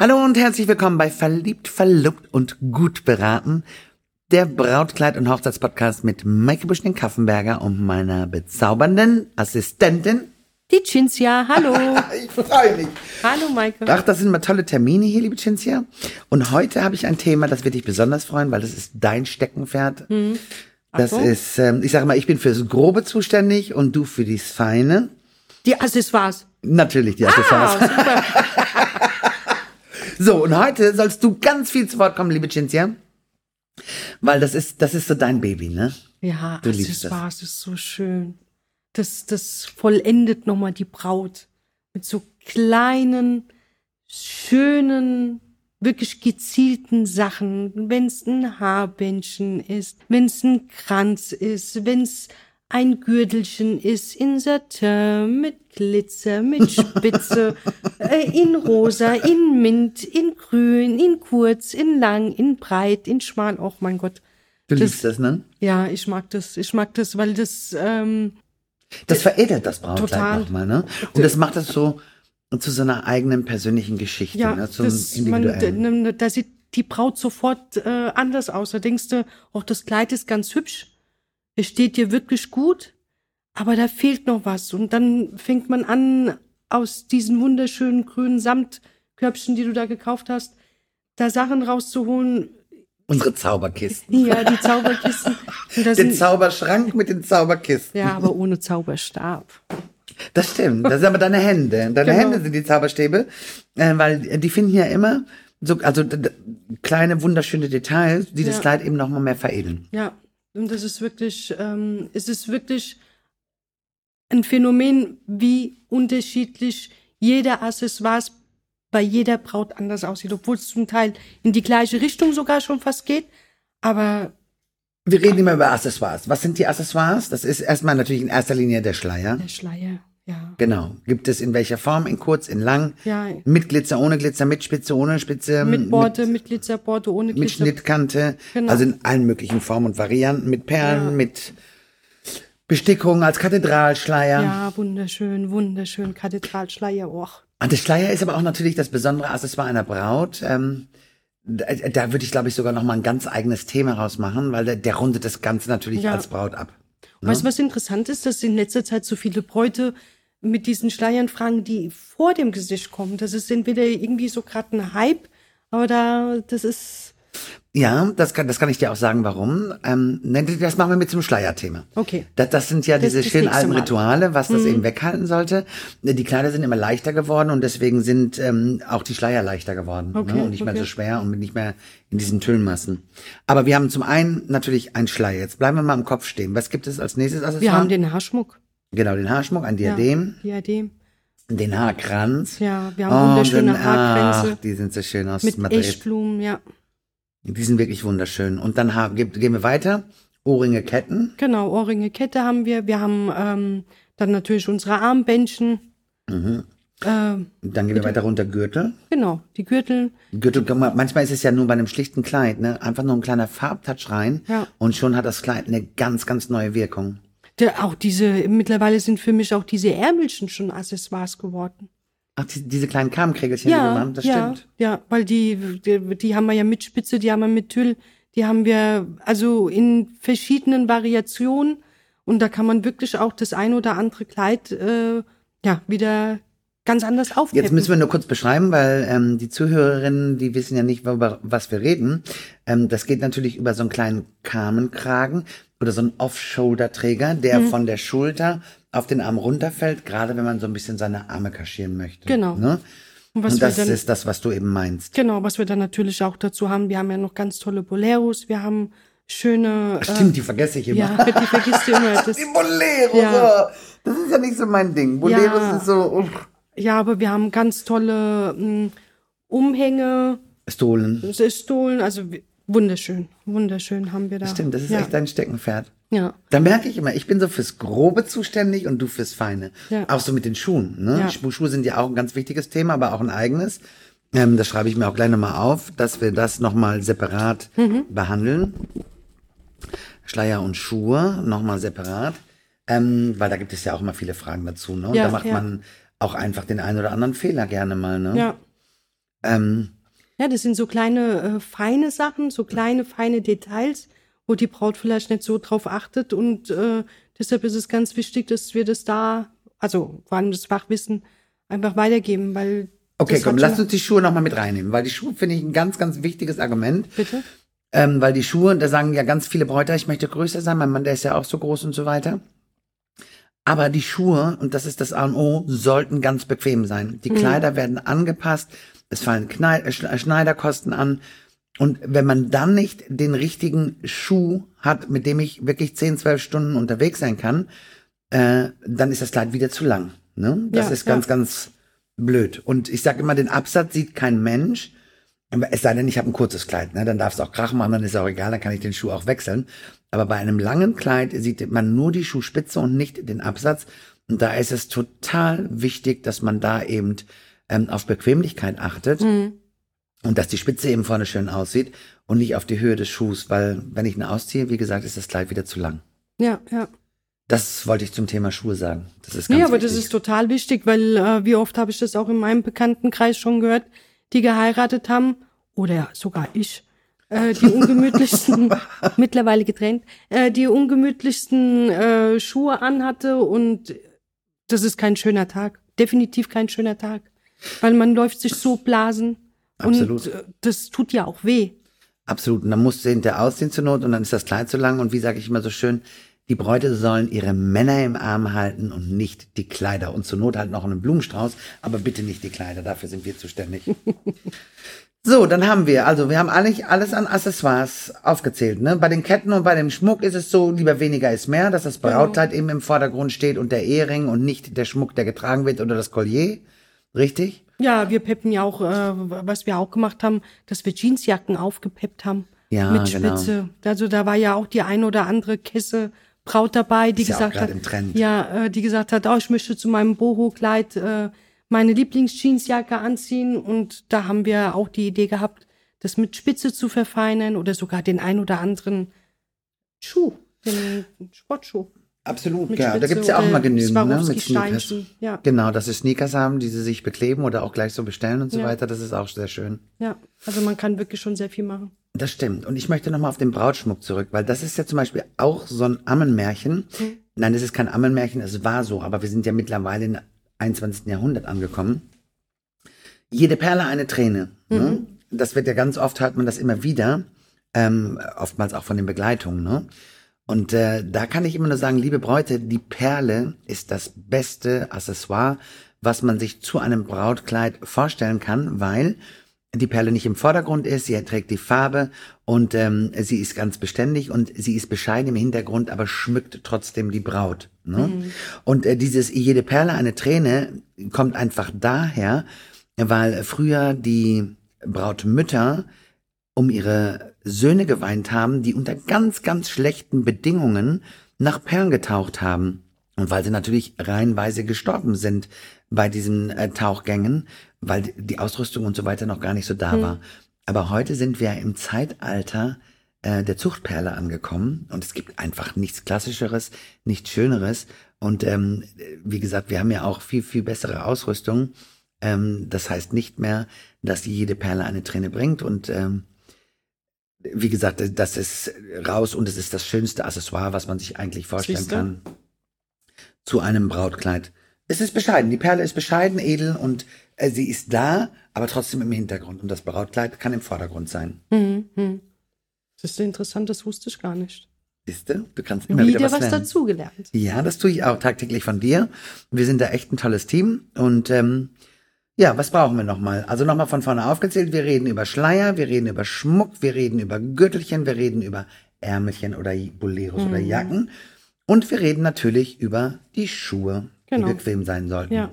Hallo und herzlich willkommen bei Verliebt, Verlobt und Gut beraten, der Brautkleid- und Hochzeitspodcast mit Maike Buschning-Kaffenberger und meiner bezaubernden Assistentin. Die Cinzia, hallo. Ich freue mich. hallo, Maike. Ach, das sind mal tolle Termine hier, liebe Cinzia. Und heute habe ich ein Thema, das wird dich besonders freuen, weil das ist dein Steckenpferd. Das Achtung. ist, ähm, ich sage mal, ich bin fürs Grobe zuständig und du für dies Feine. Die Accessoires. Natürlich die Accessoires. Ah, super. So, und heute sollst du ganz viel zu Wort kommen, liebe Cinzia. Weil das ist, das ist so dein Baby, ne? Ja, Du liebst das. Accessoires ist so schön. Das, das vollendet nochmal die Braut. Mit so kleinen, schönen, wirklich gezielten Sachen. Wenn es ein Haarbändchen ist, wenn es ein Kranz ist, wenn es ein Gürtelchen ist in Satin mit Glitzer, mit Spitze, äh, in rosa, in Mint, in grün, in kurz, in lang, in breit, in schmal. Oh mein Gott. Du Das- liebst das, ne? Ja, ich mag das. Ich mag das, weil das, ähm, Das veredelt das Brautkleid nochmal, ne? Und das macht das so zu so einer eigenen persönlichen Geschichte, ja, ne? Zum das, man, individuellen. da, da sieht die Braut sofort äh, anders aus. Da denkst du, auch das Kleid ist ganz hübsch. Es steht dir wirklich gut, aber da fehlt noch was. Und dann fängt man an, aus diesen wunderschönen grünen Samtkörbchen, die du da gekauft hast, da Sachen rauszuholen. Unsere Zauberkisten. Ja, die Zauberkisten. Den sind, Zauberschrank mit den Zauberkisten. ja, aber ohne Zauberstab. Das stimmt. Das sind aber deine Hände. Deine Genau. Hände sind die Zauberstäbe, äh, weil die finden ja immer so, also kleine wunderschöne Details, die das Ja. Kleid eben noch mal mehr veredeln. Ja, das ist wirklich, ähm, es ist wirklich ein Phänomen, wie unterschiedlich jeder Accessoires bei jeder Braut anders aussieht, obwohl es zum Teil in die gleiche Richtung sogar schon fast geht. Aber Wir reden immer über Accessoires. Was sind die Accessoires? Das ist erstmal natürlich in erster Linie der Schleier. der Schleier, ja. Genau. Gibt es in welcher Form? In kurz, in lang? Ja, Mit Glitzer, ohne Glitzer, mit Spitze, ohne Spitze? mit Borte, mit, Glitzerborte, ohne mit Glitzer. Schnittkante, Genau. also in allen möglichen Formen und Varianten, mit Perlen, Ja. mit Bestickung als Kathedralschleier. Ja, wunderschön, wunderschön. Kathedralschleier, och. Und der Schleier ist aber auch natürlich das besondere Accessoire einer Braut. Ähm, da, da würde ich, glaube ich, sogar noch mal ein ganz eigenes Thema rausmachen, weil der, der rundet das Ganze natürlich Ja. als Braut ab. Weißt du, was interessant ist, dass in letzter Zeit so viele Bräute mit diesen Schleiern fragen, die vor dem Gesicht kommen. Das ist entweder irgendwie so gerade ein Hype, aber da, das ist, Ja, das kann, das kann ich dir auch sagen, warum. Ähm, ne, das machen wir mit zum Schleierthema. Okay. Das, das sind ja Das diese schönen alten. Mhm. Rituale, was das eben weghalten sollte. Die Kleider sind immer leichter geworden und deswegen sind ähm, auch die Schleier leichter geworden. Okay, ne? Und nicht mehr okay. so schwer und nicht mehr in diesen Tüllmassen. Aber wir haben zum einen natürlich einen Schleier. Jetzt bleiben wir mal im Kopf stehen. Was gibt es als nächstes Accessoire? wir haben den Haarschmuck. Genau, den Haarschmuck, ein Diadem, Ja, Diadem. den Haarkranz. Ja, wir haben wunderschöne dann- Haarkränze Ach, die sind so schön aus mit Madrid. Eschblumen, ja. Die sind wirklich wunderschön. Und dann gehen wir weiter. Ohrringe, Ketten. Genau, Ohrringe, Kette haben wir. Wir haben ähm, dann natürlich unsere Armbändchen. Mhm. Ähm, Dann gehen wir weiter runter, Gürtel. genau, die Gürtel. Gürtel, manchmal ist es ja nur bei einem schlichten Kleid, ne? Einfach nur ein kleiner Farbtouch rein. Ja. Und schon hat das Kleid eine ganz, ganz neue Wirkung. Der, auch diese, mittlerweile sind für mich auch diese Ärmelchen schon Accessoires geworden. Ach, die, diese kleinen Kamenkrägelchen, die wir machen, das ja, stimmt. Ja, weil die, die, die haben wir ja mit Spitze, die haben wir mit Tüll, die haben wir also in verschiedenen Variationen und da kann man wirklich auch das ein oder andere Kleid äh, ja wieder ganz anders aufpeppen. Jetzt müssen wir nur kurz beschreiben, weil ähm, die Zuhörerinnen, die wissen ja nicht, über was wir reden. Ähm, das geht natürlich über so einen kleinen Kamenkragen oder so einen Off-Shoulder-Träger, der Mhm. von der Schulter auf den Arm runterfällt, gerade wenn man so ein bisschen seine Arme kaschieren möchte. Genau. Ne? und was Und das dann, ist das, was du eben meinst. genau, was wir dann natürlich auch dazu haben, wir haben ja noch ganz tolle Boleros, wir haben schöne, Stimmt, die vergesse ich äh, immer. ja, die vergisst du immer. Das, Die Boleros, Ja. so. das ist ja nicht so mein Ding. Boleros Ja. ist so uff. ja, aber wir haben ganz tolle mh, Umhänge, Stolen. Stohlen, also wunderschön, wunderschön haben wir da. Stimmt, das ist ja. echt dein Steckenpferd. Ja, Da merke ich immer, ich bin so fürs Grobe zuständig und du fürs Feine. Ja. Auch so mit den Schuhen. Ne? Ja. Schu- Schuhe sind ja auch ein ganz wichtiges Thema, aber auch ein eigenes. Ähm, das schreibe ich mir auch gleich nochmal auf, dass wir das nochmal separat Mhm. behandeln. Schleier und Schuhe nochmal separat. Ähm, weil da gibt es ja auch immer viele Fragen dazu. Ne? Und Ja, da macht man auch einfach den einen oder anderen Fehler gerne mal. Ne? ja. Ähm, Ja, das sind so kleine, äh, feine Sachen, so kleine, feine Details, wo die Braut vielleicht nicht so drauf achtet. Und äh, deshalb ist es ganz wichtig, dass wir das da, also vor allem das Fachwissen, einfach weitergeben, weil. okay, komm, lass uns die Schuhe nochmal mit reinnehmen, weil die Schuhe finde ich ein ganz, ganz wichtiges Argument. Bitte? Ähm, weil die Schuhe, da sagen ja ganz viele Bräuter, ich möchte größer sein, mein Mann, der ist ja auch so groß und so weiter. Aber die Schuhe, und das ist das A und O, sollten ganz bequem sein. Die Kleider werden angepasst, es fallen Knei äh, Sch- Schneiderkosten an. Und wenn man dann nicht den richtigen Schuh hat, mit dem ich wirklich 10, 12 Stunden unterwegs sein kann, äh, dann ist das Kleid wieder zu lang. Ne? Das Ja, ist ganz, ja. ganz blöd. Und ich sage immer, den Absatz sieht kein Mensch. Es sei denn, ich habe ein kurzes Kleid, ne? dann darf es auch Krach machen, dann ist auch egal, dann kann ich den Schuh auch wechseln. Aber bei einem langen Kleid sieht man nur die Schuhspitze und nicht den Absatz. Und da ist es total wichtig, dass man da eben ähm, auf Bequemlichkeit achtet Mhm. und dass die Spitze eben vorne schön aussieht und nicht auf die Höhe des Schuhs, weil wenn ich ihn ausziehe, wie gesagt, ist das Kleid wieder zu lang. Ja, ja. Das wollte ich zum Thema Schuhe sagen. Das ist ganz Nee, aber wichtig. das ist total wichtig, weil äh, wie oft habe ich das auch in meinem Bekanntenkreis schon gehört, die geheiratet haben, oder sogar ich, äh, die ungemütlichsten, mittlerweile getrennt, äh, die ungemütlichsten äh, Schuhe anhatte und das ist kein schöner Tag. Definitiv kein schöner Tag. Weil man läuft sich so blasen Absolut. und äh, das tut ja auch weh. Absolut. Und dann musst du hinterher ausziehen zur Not und dann ist das Kleid zu lang. Und wie sage ich immer so schön, die Bräute sollen ihre Männer im Arm halten und nicht die Kleider. Und zur Not halt noch einen Blumenstrauß, aber bitte nicht die Kleider, dafür sind wir zuständig. so, dann haben wir, also wir haben eigentlich alles an Accessoires aufgezählt. Ne? Bei den Ketten und bei dem Schmuck ist es so, lieber weniger ist mehr, dass das Brautkleid eben im Vordergrund steht und der Ehering und nicht der Schmuck, der getragen wird oder das Collier. Richtig? Ja, wir peppen ja auch, äh, was wir auch gemacht haben, dass wir Jeansjacken aufgepeppt haben. Ja, mit genau. Spitze. Also da war ja auch die ein oder andere Kesse Braut dabei, die Ist ja gesagt grad hat, ja, äh, die gesagt hat, oh, ich möchte zu meinem Boho-Kleid äh, meine Lieblingsjeansjacke anziehen und da haben wir auch die Idee gehabt, das mit Spitze zu verfeinern oder sogar den ein oder anderen Schuh, den Sportschuh. Absolut, Mit ja. Da Spitze gibt's ja auch mal genügend, ne? Mit Sneakers. ja. Genau, dass sie Sneakers haben, die sie sich bekleben oder auch gleich so bestellen und so Ja. weiter. Das ist auch sehr schön. Ja, also man kann wirklich schon sehr viel machen. Das stimmt. Und ich möchte nochmal auf den Brautschmuck zurück, weil das ist ja zum Beispiel auch so ein Ammenmärchen. Nein, das ist kein Ammenmärchen, es war so, aber wir sind ja mittlerweile im 21. Jahrhundert angekommen. Jede Perle eine Träne. Ne? Das wird ja ganz oft, hört man das immer wieder, ähm, oftmals auch von den Begleitungen. Ne? Und äh, da kann ich immer nur sagen, liebe Bräute, die Perle ist das beste Accessoire, was man sich zu einem Brautkleid vorstellen kann, weil die Perle nicht im Vordergrund ist, sie trägt die Farbe und ähm, sie ist ganz beständig und sie ist bescheiden im Hintergrund, aber schmückt trotzdem die Braut. Ne? Und äh, dieses jede Perle eine Träne kommt einfach daher, weil früher die Brautmütter um ihre Söhne geweint haben, die unter ganz, ganz schlechten Bedingungen nach Perlen getaucht haben. Und weil sie natürlich reihenweise gestorben sind bei diesen äh, Tauchgängen, weil die Ausrüstung und so weiter noch gar nicht so da war. Aber heute sind wir im Zeitalter äh, der Zuchtperle angekommen und es gibt einfach nichts Klassischeres, nichts Schöneres. Und ähm, wie gesagt, wir haben ja auch viel, viel bessere Ausrüstung. Ähm, das heißt nicht mehr, dass jede Perle eine Träne bringt und ähm, wie gesagt, das ist raus und es ist das schönste Accessoire, was man sich eigentlich vorstellen Siehste? kann zu einem Brautkleid. Es ist bescheiden. Die Perle ist bescheiden, edel und äh, sie ist da, aber trotzdem im Hintergrund. Und das Brautkleid kann im Vordergrund sein. Mhm. Das ist interessant, das wusste ich gar nicht. Siehste, du kannst immer Wieder wieder was, was dazugelernt. Ja, das tue ich auch tagtäglich von dir. Wir sind da echt ein tolles Team. Und ähm, ja, was brauchen wir nochmal? Also nochmal von vorne aufgezählt. Wir reden über Schleier, wir reden über Schmuck, wir reden über Gürtelchen, wir reden über Ärmelchen oder Boleros Mhm. oder Jacken. Und wir reden natürlich über die Schuhe, Genau. die bequem sein sollten. Ja.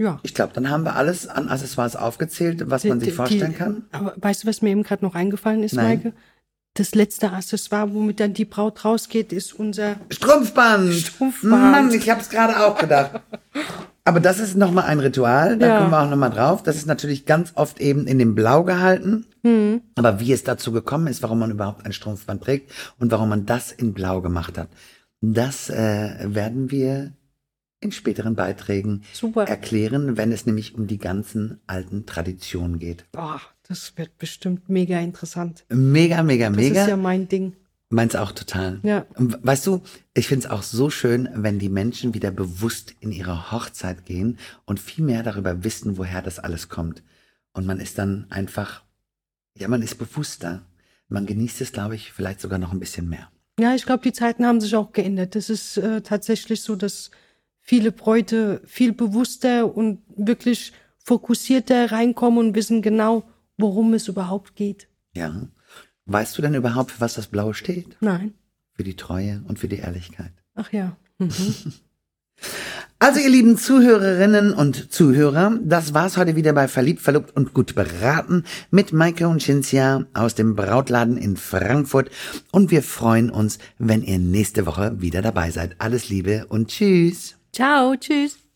Ja. Ich glaube, dann haben wir alles an Accessoires aufgezählt, was man sich Die- vorstellen die- kann. Aber weißt du, was mir eben gerade noch eingefallen ist, Nein. Maike? Das letzte Accessoire, womit dann die Braut rausgeht, ist unser Strumpfband. Strumpfband. Mann, ich habe es gerade auch gedacht. Aber das ist nochmal ein Ritual, da Ja. kommen wir auch nochmal drauf. Das ist natürlich ganz oft eben in dem Blau gehalten. Hm. Aber wie es dazu gekommen ist, warum man überhaupt ein Strumpfband trägt und warum man das in Blau gemacht hat, das äh, werden wir in späteren Beiträgen Super. erklären, wenn es nämlich um die ganzen alten Traditionen geht. Boah, das wird bestimmt mega interessant. Mega, mega, Das mega. ist ja mein Ding. Meins auch total. Ja. Weißt du, ich finde es auch so schön, wenn die Menschen wieder bewusst in ihre Hochzeit gehen und viel mehr darüber wissen, woher das alles kommt. Und man ist dann einfach, ja, man ist bewusster. Man genießt es, glaube ich, vielleicht sogar noch ein bisschen mehr. Ja, ich glaube, die Zeiten haben sich auch geändert. Das ist äh, tatsächlich so, dass viele Bräute viel bewusster und wirklich fokussierter reinkommen und wissen genau, worum es überhaupt geht. Ja. Weißt du denn überhaupt, für was das Blaue steht? Nein. Für die Treue und für die Ehrlichkeit. Ach ja. Mhm. Also ihr lieben Zuhörerinnen und Zuhörer, das war's heute wieder bei Verliebt, Verlobt und Gut beraten mit Maike und Cinzia aus dem Brautladen in Frankfurt und wir freuen uns, wenn ihr nächste Woche wieder dabei seid. Alles Liebe und tschüss. Ciao, tschüss.